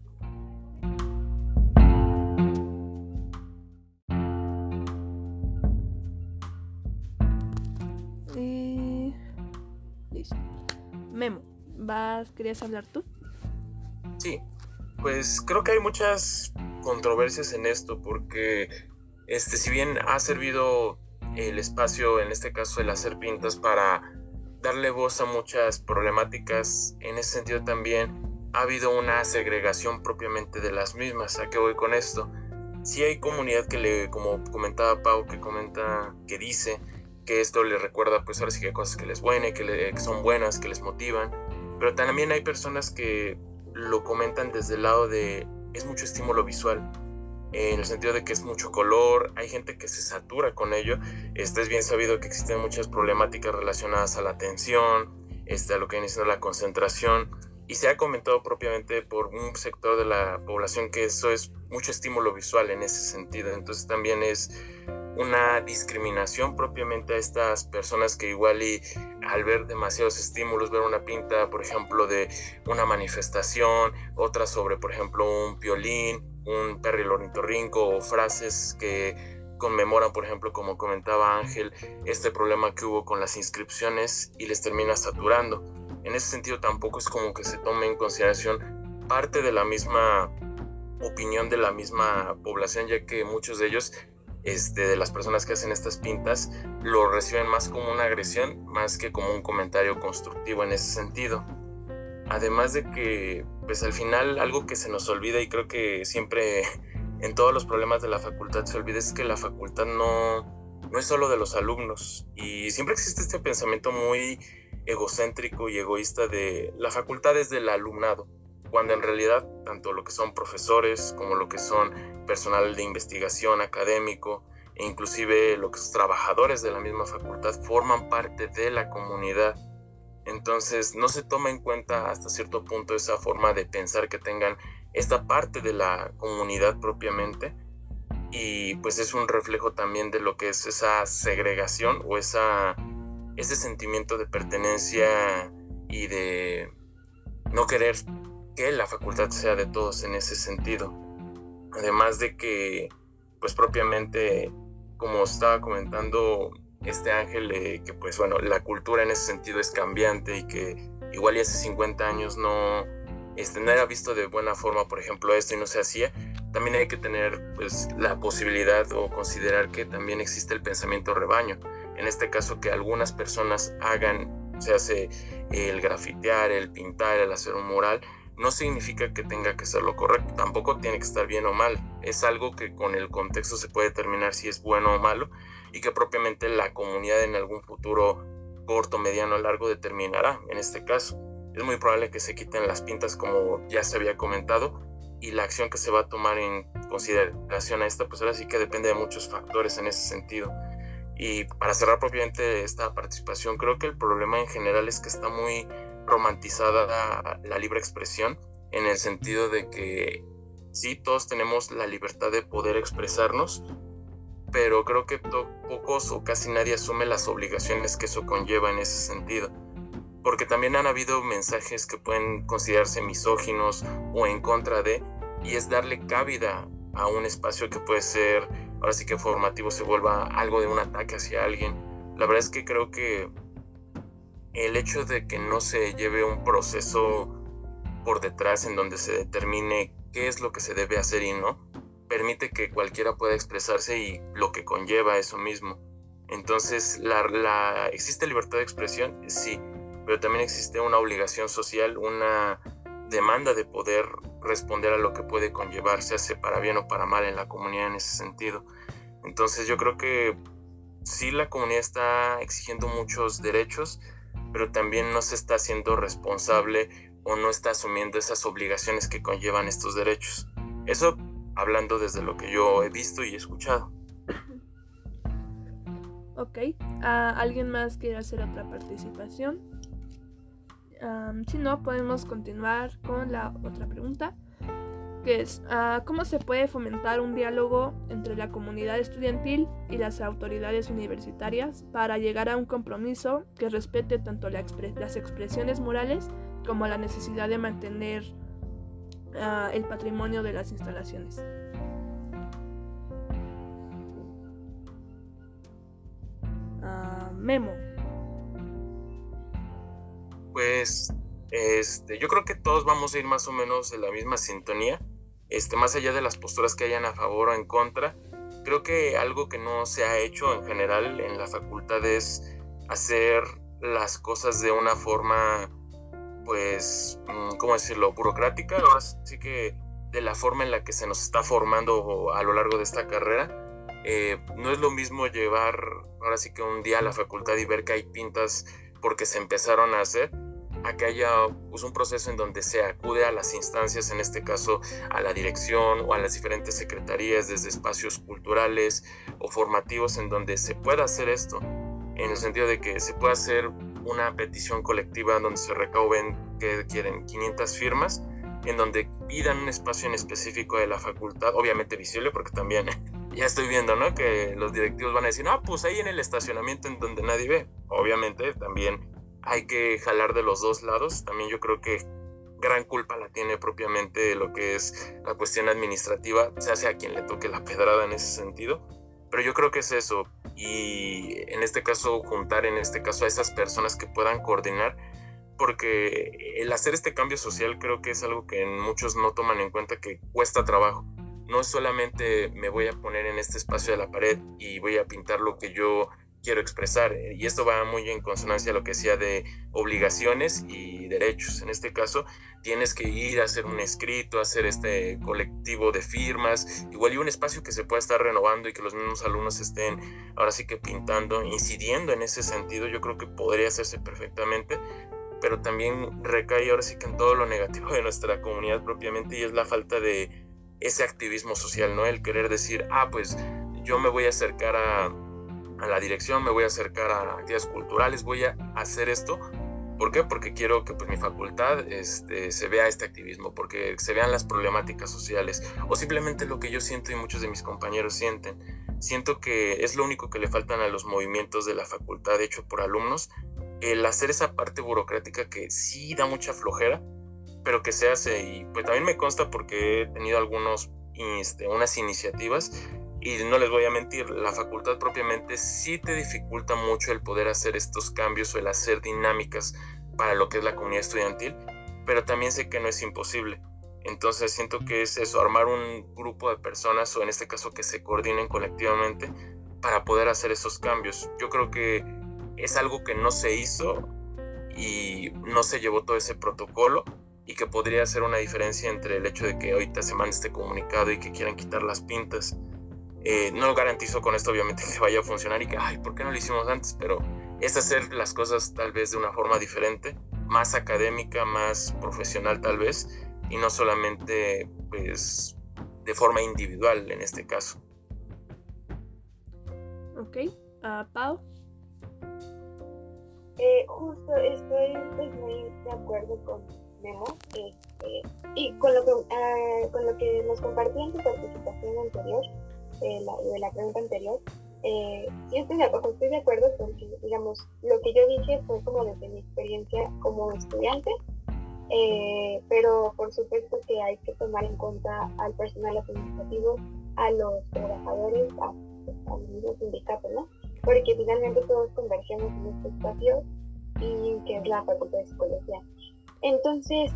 Y... Listo. Memo, ¿vas, ¿querías hablar tú?
Sí, pues creo que hay muchas controversias en esto porque este si bien ha servido el espacio en este caso el hacer pintas para darle voz a muchas problemáticas en ese sentido también ha habido una segregación propiamente de las mismas. A qué voy con esto si hay comunidad que le como comentaba Pau que comenta que dice que esto le recuerda pues ahora sí que cosas que les buenas que, que son buenas que les motivan pero también hay personas que lo comentan desde el lado de es mucho estímulo visual en el sentido de que es mucho color, hay gente que se satura con ello. Este es bien sabido que existen muchas problemáticas relacionadas a la atención, este, a lo que viene siendo la concentración, y se ha comentado propiamente por un sector de la población que eso es mucho estímulo visual en ese sentido. Entonces también es una discriminación propiamente a estas personas que igual y al ver demasiados estímulos, ver una pinta, por ejemplo, de una manifestación, otra sobre, por ejemplo, un violín, un perro o frases que conmemoran, por ejemplo, como comentaba Ángel, este problema que hubo con las inscripciones y les termina saturando. En ese sentido tampoco es como que se tome en consideración parte de la misma opinión de la misma población, ya que muchos de ellos, este, de las personas que hacen estas pintas, lo reciben más como una agresión, más que como un comentario constructivo en ese sentido. Además de que, pues al final algo que se nos olvida y creo que siempre [LAUGHS] en todos los problemas de la facultad se olvida es que la facultad no, no es solo de los alumnos y siempre existe este pensamiento muy egocéntrico y egoísta de la facultad es del alumnado, cuando en realidad tanto lo que son profesores como lo que son personal de investigación académico e inclusive lo que son trabajadores de la misma facultad forman parte de la comunidad. Entonces no se toma en cuenta hasta cierto punto esa forma de pensar que tengan esta parte de la comunidad propiamente. Y pues es un reflejo también de lo que es esa segregación o esa, ese sentimiento de pertenencia y de no querer que la facultad sea de todos en ese sentido. Además de que pues propiamente como estaba comentando este ángel de que pues bueno, la cultura en ese sentido es cambiante y que igual y hace 50 años no, este, no era visto de buena forma, por ejemplo, esto y no se hacía, también hay que tener pues la posibilidad o considerar que también existe el pensamiento rebaño. En este caso que algunas personas hagan, se hace el grafitear, el pintar, el hacer un mural, no significa que tenga que ser lo correcto, tampoco tiene que estar bien o mal, es algo que con el contexto se puede determinar si es bueno o malo y que propiamente la comunidad en algún futuro corto, mediano, largo determinará en este caso. Es muy probable que se quiten las pintas como ya se había comentado y la acción que se va a tomar en consideración a esta, pues ahora sí que depende de muchos factores en ese sentido. Y para cerrar propiamente esta participación, creo que el problema en general es que está muy romantizada la libre expresión en el sentido de que sí, todos tenemos la libertad de poder expresarnos, pero creo que pocos o casi nadie asume las obligaciones que eso conlleva en ese sentido. Porque también han habido mensajes que pueden considerarse misóginos o en contra de, y es darle cabida a un espacio que puede ser, ahora sí que formativo se vuelva algo de un ataque hacia alguien. La verdad es que creo que el hecho de que no se lleve un proceso por detrás en donde se determine qué es lo que se debe hacer y no, permite que cualquiera pueda expresarse y lo que conlleva eso mismo. Entonces, la, ¿existe libertad de expresión? Sí, pero también existe una obligación social, una demanda de poder responder a lo que puede conllevarse, hace para bien o para mal en la comunidad en ese sentido. Entonces, yo creo que sí la comunidad está exigiendo muchos derechos, pero también no se está haciendo responsable o no está asumiendo esas obligaciones que conllevan estos derechos. Eso hablando desde lo que yo he visto y escuchado.
Ok, ¿alguien más quiere hacer otra participación? si no, podemos continuar con la otra pregunta, que es, ah, ¿cómo se puede fomentar un diálogo entre la comunidad estudiantil y las autoridades universitarias para llegar a un compromiso que respete tanto las expresiones morales como la necesidad de mantener el patrimonio de las instalaciones. Memo.
Pues este, yo creo que todos vamos a ir más o menos en la misma sintonía, este, más allá de las posturas que hayan a favor o en contra. Creo que algo que no se ha hecho en general en la facultad es hacer las cosas de una forma pues, mm, ¿cómo decirlo?, burocrática, ahora sí que de la forma en la que se nos está formando a lo largo de esta carrera. Eh, no es lo mismo llevar ahora sí que un día a la facultad y ver que hay pintas porque se empezaron a hacer, a que haya pues, un proceso en donde se acude a las instancias, en este caso a la dirección o a las diferentes secretarías desde espacios culturales o formativos en donde se pueda hacer esto, en el sentido de que se pueda hacer una petición colectiva donde se recauden, que quieren, 500 firmas, en donde pidan un espacio en específico de la facultad, obviamente visible, porque también [LAUGHS] ya estoy viendo, ¿no? Que los directivos van a decir, no, pues ahí en el estacionamiento en donde nadie ve. Obviamente también hay que jalar de los dos lados. También yo creo que gran culpa la tiene propiamente lo que es la cuestión administrativa, se hace a quien le toque la pedrada en ese sentido. Pero yo creo que es eso. Y en este caso, juntar en este caso a esas personas que puedan coordinar, porque el hacer este cambio social creo que es algo que muchos no toman en cuenta que cuesta trabajo no solamente me voy a poner en este espacio de la pared y voy a pintar lo que yo quiero expresar. Eh, y esto va muy en consonancia a lo que decía de obligaciones y derechos. En este caso, tienes que ir a hacer un escrito, hacer este colectivo de firmas, igual y un espacio que se pueda estar renovando y que los mismos alumnos estén ahora sí que pintando, incidiendo en ese sentido, yo creo que podría hacerse perfectamente. Pero también recae ahora sí que en todo lo negativo de nuestra comunidad propiamente y es la falta de ese activismo social, ¿no? El querer decir, ah, pues yo me voy a acercar a, a la dirección, me voy a acercar a actividades culturales, voy a hacer esto. ¿Por qué? Porque quiero que pues, mi facultad este, se vea este activismo, porque se vean las problemáticas sociales, o simplemente lo que yo siento y muchos de mis compañeros sienten. Siento que es lo único que le faltan a los movimientos de la facultad hecho por alumnos, el hacer esa parte burocrática que sí da mucha flojera, pero que se hace y pues también me consta porque he tenido algunos este, unas iniciativas y no les voy a mentir, la facultad propiamente sí te dificulta mucho el poder hacer estos cambios o el hacer dinámicas para lo que es la comunidad estudiantil, pero también sé que no es imposible. Entonces siento que es eso, armar un grupo de personas o en este caso que se coordinen colectivamente para poder hacer esos cambios. Yo creo que es algo que no se hizo y no se llevó todo ese protocolo y que podría hacer una diferencia entre el hecho de que ahorita se mande este comunicado y que quieran quitar las pintas. Eh, no garantizo con esto obviamente [LAUGHS] que vaya a funcionar y que, ay, ¿por qué no lo hicimos antes? Pero es hacer las cosas tal vez de una forma diferente, más académica, más profesional tal vez, y no solamente pues de forma individual en este caso.
Ok, uh, Pau.
Eh, justo estoy pues, muy de acuerdo con este, y con lo, que, uh, con lo que nos compartí en tu participación anterior, de la, pregunta anterior, eh, sí estoy de, acuerdo, estoy de acuerdo porque, digamos, lo que yo dije fue como desde mi experiencia como estudiante, eh, pero por supuesto que hay que tomar en cuenta al personal administrativo, a los trabajadores, a, los mismos sindicatos, ¿no? Porque finalmente todos convergemos en este espacio y que es la Facultad de Psicología. Entonces,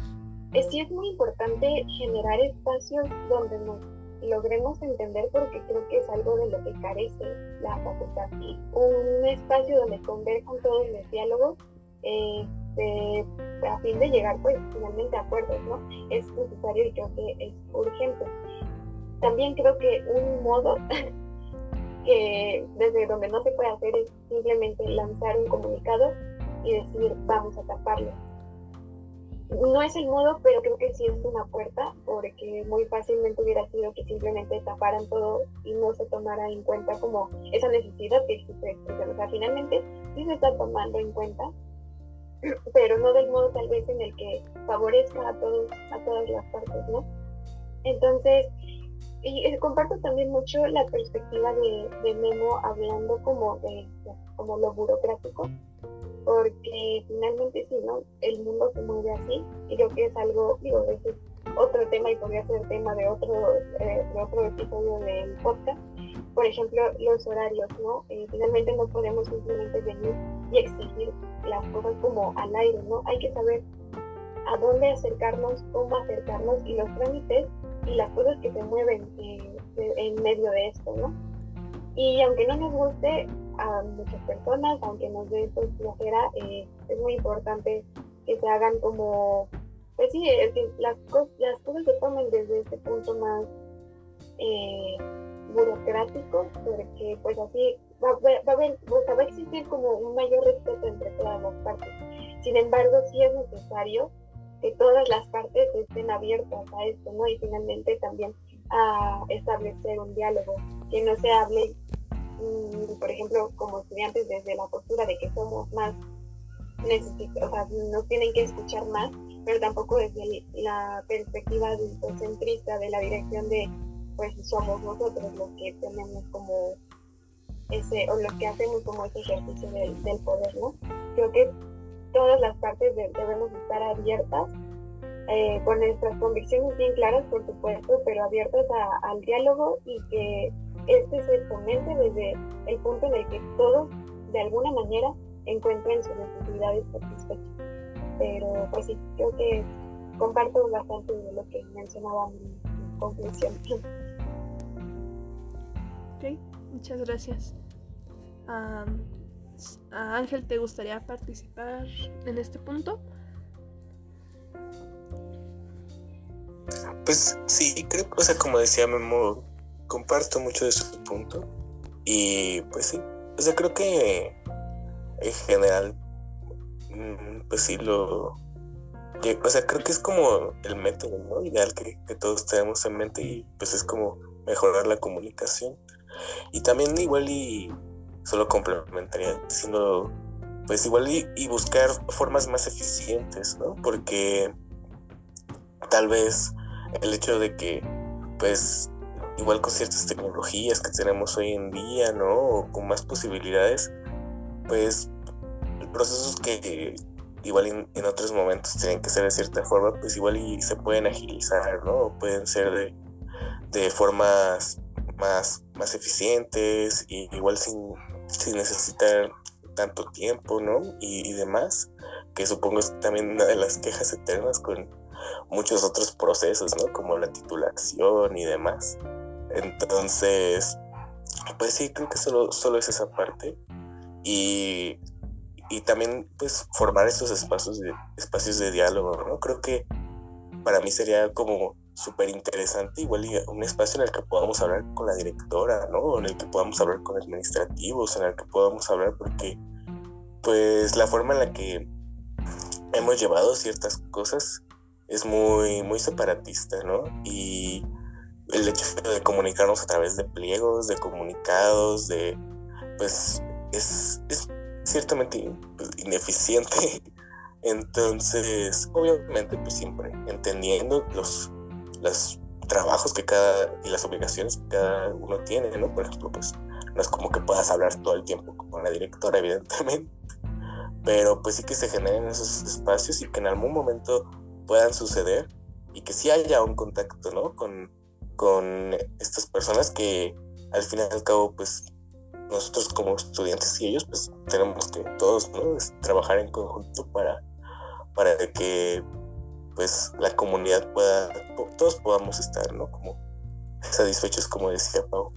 sí es muy importante generar espacios donde nos logremos entender porque creo que es algo de lo que carece la facultad. Un espacio donde converjan todos los diálogos este, a fin de llegar pues finalmente a acuerdos, ¿no? Es necesario y creo que es urgente. También creo que un modo [LAUGHS] que desde donde no se puede hacer es simplemente lanzar un comunicado y decir vamos a taparlo no es el modo, pero creo que sí es una puerta, porque muy fácilmente hubiera sido que simplemente taparan todo y no se tomara en cuenta como esa necesidad que existe. O sea, finalmente sí se está tomando en cuenta, [CLEARS THROAT] pero no del modo tal vez en el que favorezca a todos, a todas las partes, ¿no? Entonces, y eh, comparto también mucho la perspectiva de, de Memo hablando como de como lo burocrático porque finalmente sí, ¿no? El mundo se mueve así y creo que es algo, digo, ese es otro tema y podría ser tema de otro, eh, de otro episodio del podcast. Por ejemplo, los horarios, ¿no? Eh, finalmente no podemos simplemente venir y exigir las cosas como al aire, ¿no? Hay que saber a dónde acercarnos, cómo acercarnos y los trámites y las cosas que se mueven eh, en medio de esto, ¿no? Y aunque no nos guste, a muchas personas, aunque nos dé pues, flojera, eh, es muy importante que se hagan como, pues sí, las, las cosas se tomen desde este punto más eh, burocrático, porque pues así va, a haber, va a existir como un mayor respeto entre todas las partes. Sin embargo, sí es necesario que todas las partes estén abiertas a esto, ¿no? Y finalmente también a establecer un diálogo, que no se hable, por ejemplo, como estudiantes desde la postura de que somos más necesitados, o sea, nos tienen que escuchar más, pero tampoco desde la perspectiva centrista de la dirección de, pues somos nosotros los que tenemos como ese, o los que hacemos como ese ejercicio del, poder, ¿no? Creo que todas las partes debemos estar abiertas, eh, con nuestras convicciones bien claras, por supuesto, pero abiertas al diálogo y que este se fomente desde el punto en el que todos, de alguna manera, encuentren sus necesidades satisfechas. Pero, pues sí, creo que comparto bastante de lo que mencionaba en conclusión.
Ok, muchas gracias. ¿A Ángel te gustaría participar en este punto?
Pues sí, creo que, o sea, como decía Memo, comparto mucho de su punto. Y pues sí, o sea, creo que en general, mm, pues sí, lo. O sea, creo que es como el método ¿no? ideal que, que todos tenemos en mente y pues es como mejorar la comunicación. Y también igual y solo complementaría diciendo, pues igual y, buscar formas más eficientes, ¿no? Porque tal vez el hecho de que, pues, igual con ciertas tecnologías que tenemos hoy en día, ¿no? O con más posibilidades, pues, procesos que igual en, otros momentos tienen que ser de cierta forma, pues igual se pueden agilizar, ¿no? Pueden ser de, de formas más, más eficientes y igual sin sin necesitar tanto tiempo, ¿no? Y, demás, que supongo es también una de las quejas eternas con muchos otros procesos, ¿no? Como la titulación y demás. Entonces, pues sí, creo que solo, solo es esa parte. Y, y también, pues, formar estos espacios espacios de diálogo, ¿no? Creo que para mí sería como súper interesante, igual un espacio en el que podamos hablar con la directora, ¿no? En el que podamos hablar con administrativos, en el que podamos hablar porque, pues, la forma en la que hemos llevado ciertas cosas es muy, muy separatista, ¿no? Y el hecho de comunicarnos a través de pliegos, de comunicados, de, pues, es, es ciertamente pues, ineficiente. [LAUGHS] Entonces, obviamente, pues siempre entendiendo los los trabajos que cada y las obligaciones que cada uno tiene, ¿no? Por ejemplo, pues no es como que puedas hablar todo el tiempo con la directora, [LAUGHS] evidentemente, pero pues sí que se generen esos espacios y que en algún momento puedan suceder y que sí haya un contacto, ¿no? Con, con estas personas que al final y al cabo, pues nosotros como estudiantes y ellos, pues tenemos que todos, ¿no? trabajar en conjunto para, para que pues la comunidad pueda, todos podamos estar, ¿no? Como satisfechos, como decía Pau.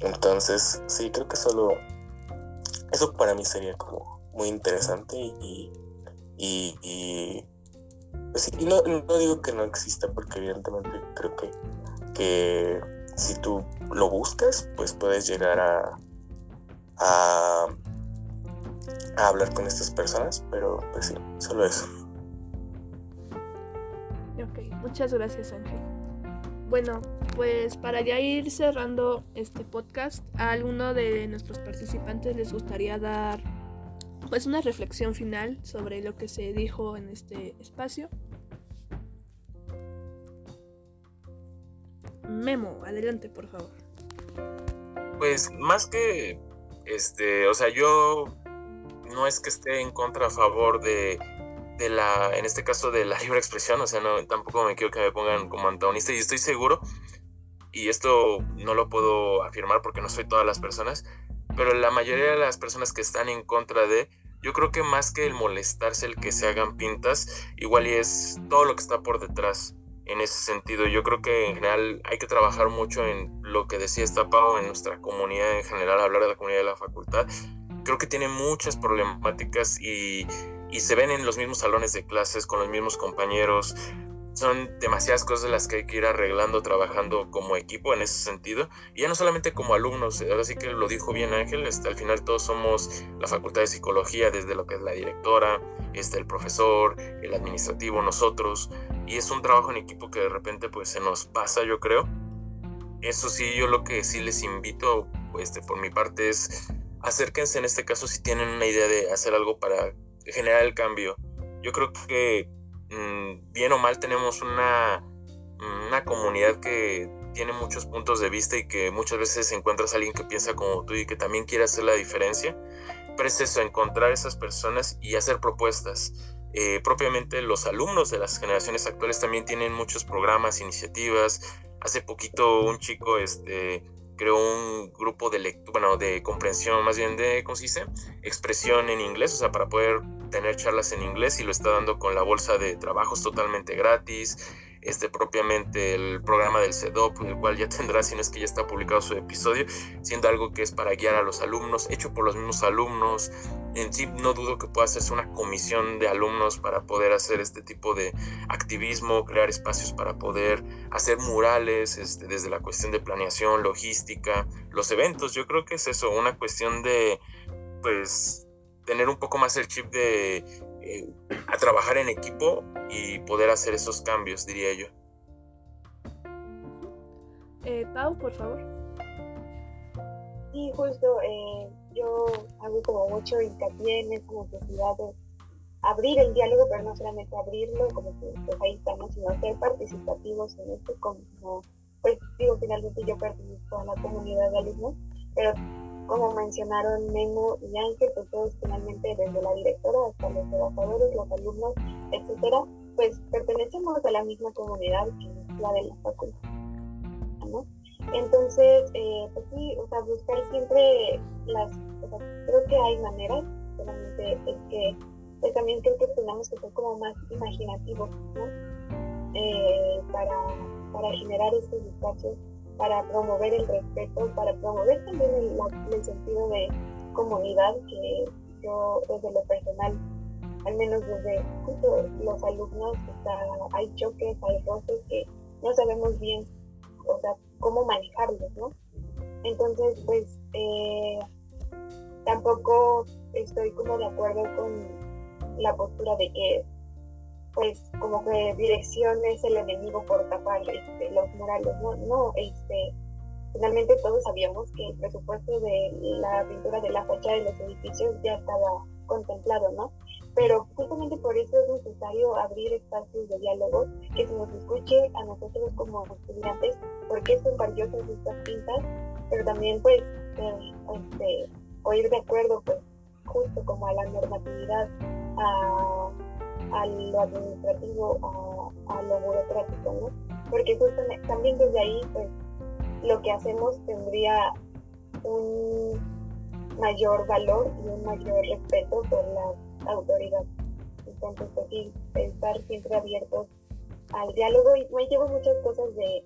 Entonces, sí, creo que solo eso para mí sería como muy interesante y, y, y pues no, no, digo que no exista porque evidentemente creo que, que si tú lo buscas, pues puedes llegar a, a, a hablar con estas personas, pero pues sí, solo eso.
Ok, muchas gracias Ángel. Bueno, pues para ya ir cerrando este podcast, a alguno de nuestros participantes les gustaría dar pues una reflexión final sobre lo que se dijo en este espacio. Memo, adelante por favor.
Pues más que este, o sea, yo no es que esté en contra a favor de de la, en este caso de la [LAUGHS] libre expresión, o sea, no, tampoco me quiero que me pongan como antagonista y estoy seguro, y esto no lo puedo afirmar porque no soy todas las personas, pero la mayoría de las personas que están en contra de, yo creo que más que el molestarse el que se hagan pintas, igual es todo lo que está por detrás en ese sentido. Yo creo que en general hay que trabajar mucho en lo que decía Estapao en nuestra comunidad en general, hablar de la comunidad de la facultad. Creo que tiene muchas problemáticas y y se ven en los mismos salones de clases con los mismos compañeros son demasiadas cosas las que hay que ir arreglando, trabajando como equipo en ese sentido. Y ya no solamente como alumnos, ahora sí que lo dijo bien Ángel, este, al final todos somos la Facultad de Psicología, desde lo que es la directora, este, el profesor, el administrativo, nosotros. Y es un trabajo en equipo que de repente pues se nos pasa, yo creo. Eso sí, yo lo que sí les invito, este, por mi parte, es acérquense en este caso si tienen una idea de hacer algo para generar el cambio. Yo creo que bien o mal tenemos una, una comunidad que tiene muchos puntos de vista y que muchas veces encuentras a alguien que piensa como tú y que también quiere hacer la diferencia. Pero es eso, encontrar esas personas y hacer propuestas. Eh, propiamente los alumnos de las generaciones actuales también tienen muchos programas, iniciativas. Hace poquito un chico este, creó un grupo de bueno, de comprensión, más bien de, ¿cómo se dice? Expresión en inglés, o sea, para poder tener charlas en inglés y lo está dando con la bolsa de trabajos totalmente gratis este, propiamente el programa del CEDOP, el cual ya [LAUGHS] tendrá, si no es que ya está publicado su episodio, siendo algo que es para guiar a los alumnos, hecho por los mismos alumnos. En sí, no dudo que pueda hacerse una comisión de alumnos para poder hacer este tipo de activismo, crear espacios para poder hacer murales, este, desde la cuestión de planeación, logística, los eventos. Yo creo que es eso, una cuestión de, pues, tener un poco más el chip de eh, a trabajar en equipo y poder hacer esos cambios, diría yo.
Eh, Pau, por favor.
Sí, justo, eh, yo hago como mucho hincapié en esa necesidad de abrir el diálogo, pero no solamente abrirlo, como que pues ahí estamos, sino ser participativos en esto, como, pues digo, finalmente yo pertenezco a la comunidad de alumnos, pero como mencionaron Memo y Ángel, pues todos finalmente desde la directora hasta los trabajadores, los alumnos, etcétera, pues pertenecemos a la misma comunidad que la de la facultad, ¿no? Entonces, eh, pues sí, o sea, buscar siempre las, o sea, creo que hay maneras, solamente es que pues también creo que tenemos que ser como más imaginativos, ¿no? Eh, para, para generar estos espacios para promover el respeto, para promover también el, sentido de comunidad que yo desde lo personal, al menos desde los alumnos, hay choques, hay roces que no sabemos bien, o sea, cómo manejarlos, ¿no? Entonces, pues, eh, tampoco estoy como de acuerdo con la postura de que pues como que dirección es el enemigo por tapar este, los murales, no, no, este, finalmente todos sabíamos que el presupuesto de la pintura de la fachada de los edificios ya estaba contemplado, ¿no? Pero justamente por eso es necesario abrir espacios de diálogo, que se nos escuche a nosotros como estudiantes, porque son valiosas estas pintas, pero también pues este, oír de acuerdo pues justo como a la normatividad, a a lo administrativo, a, lo burocrático, ¿no? Porque justo también desde ahí, pues, lo que hacemos tendría un mayor valor y un mayor respeto por la autoridad. Entonces, pues sí, estar siempre abiertos al diálogo y me llevo muchas cosas de,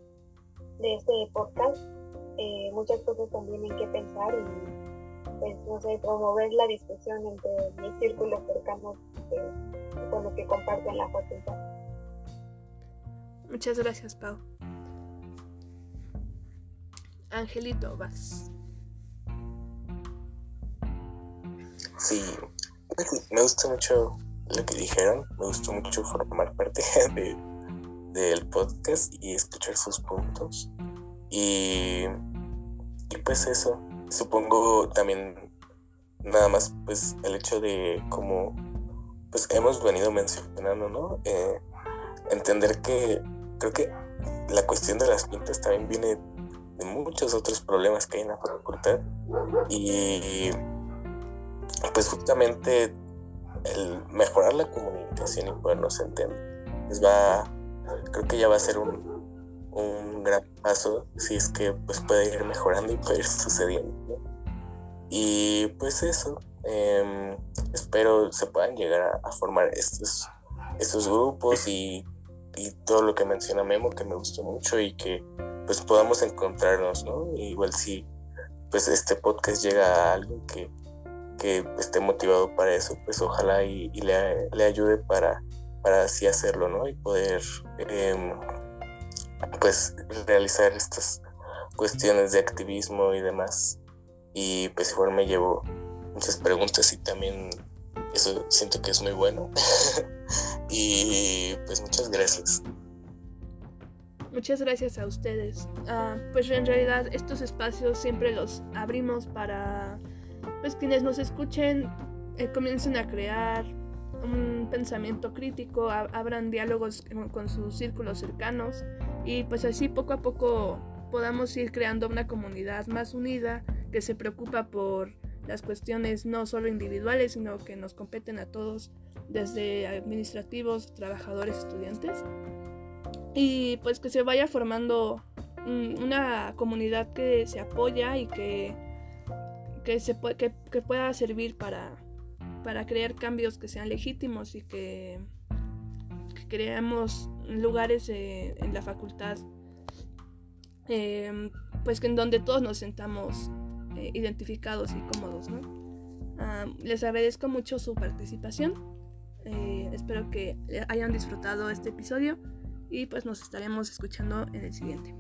de este podcast, eh, muchas cosas también en que pensar y pues no sé, promover la discusión entre mis círculos cercanos con lo que comparten la facultad.
Muchas gracias, Pau. Angelito, vas.
Sí, me gusta mucho lo que dijeron, me gustó mucho formar parte [LAUGHS] de, del podcast y escuchar sus puntos. Y, y pues eso, supongo también nada más pues el hecho de como pues hemos venido mencionando, ¿no? Eh, entender que creo que la cuestión de las pintas también viene de muchos otros problemas que hay en la facultad y pues justamente el mejorar la comunicación y podernos entender pues va creo que ya va a ser un, un gran paso si es que pues puede ir mejorando y puede ir sucediendo y pues eso Em, espero se puedan llegar a, formar estos, estos grupos y, todo lo que menciona Memo que me gustó mucho y que pues podamos encontrarnos, ¿no? Igual si pues este podcast llega a alguien que, que esté motivado para eso, pues ojalá y, le, le, ayude para para así hacerlo, ¿no? Y poder, em, pues, realizar estas cuestiones de activismo y demás. Y pues igual me llevo muchas preguntas y también eso siento que es muy bueno. [LAUGHS] y pues muchas gracias.
Muchas gracias a ustedes. Ah, pues en realidad estos espacios siempre los abrimos para pues quienes nos escuchen eh, comiencen a crear un pensamiento crítico, abran diálogos con sus círculos cercanos y pues así poco a poco podamos ir creando una comunidad más unida que se preocupa por las cuestiones no solo individuales, sino que nos competen a todos, desde administrativos, trabajadores, estudiantes. Y pues que se vaya formando una comunidad que se apoya y que, que, se que, que pueda servir para, para crear cambios que sean legítimos y que, creemos lugares eh, en la facultad em, pues en donde todos nos sentamos eh, identificados y cómodos ah, les agradezco mucho su participación. Eh, espero que hayan disfrutado este episodio y pues nos estaremos escuchando en el siguiente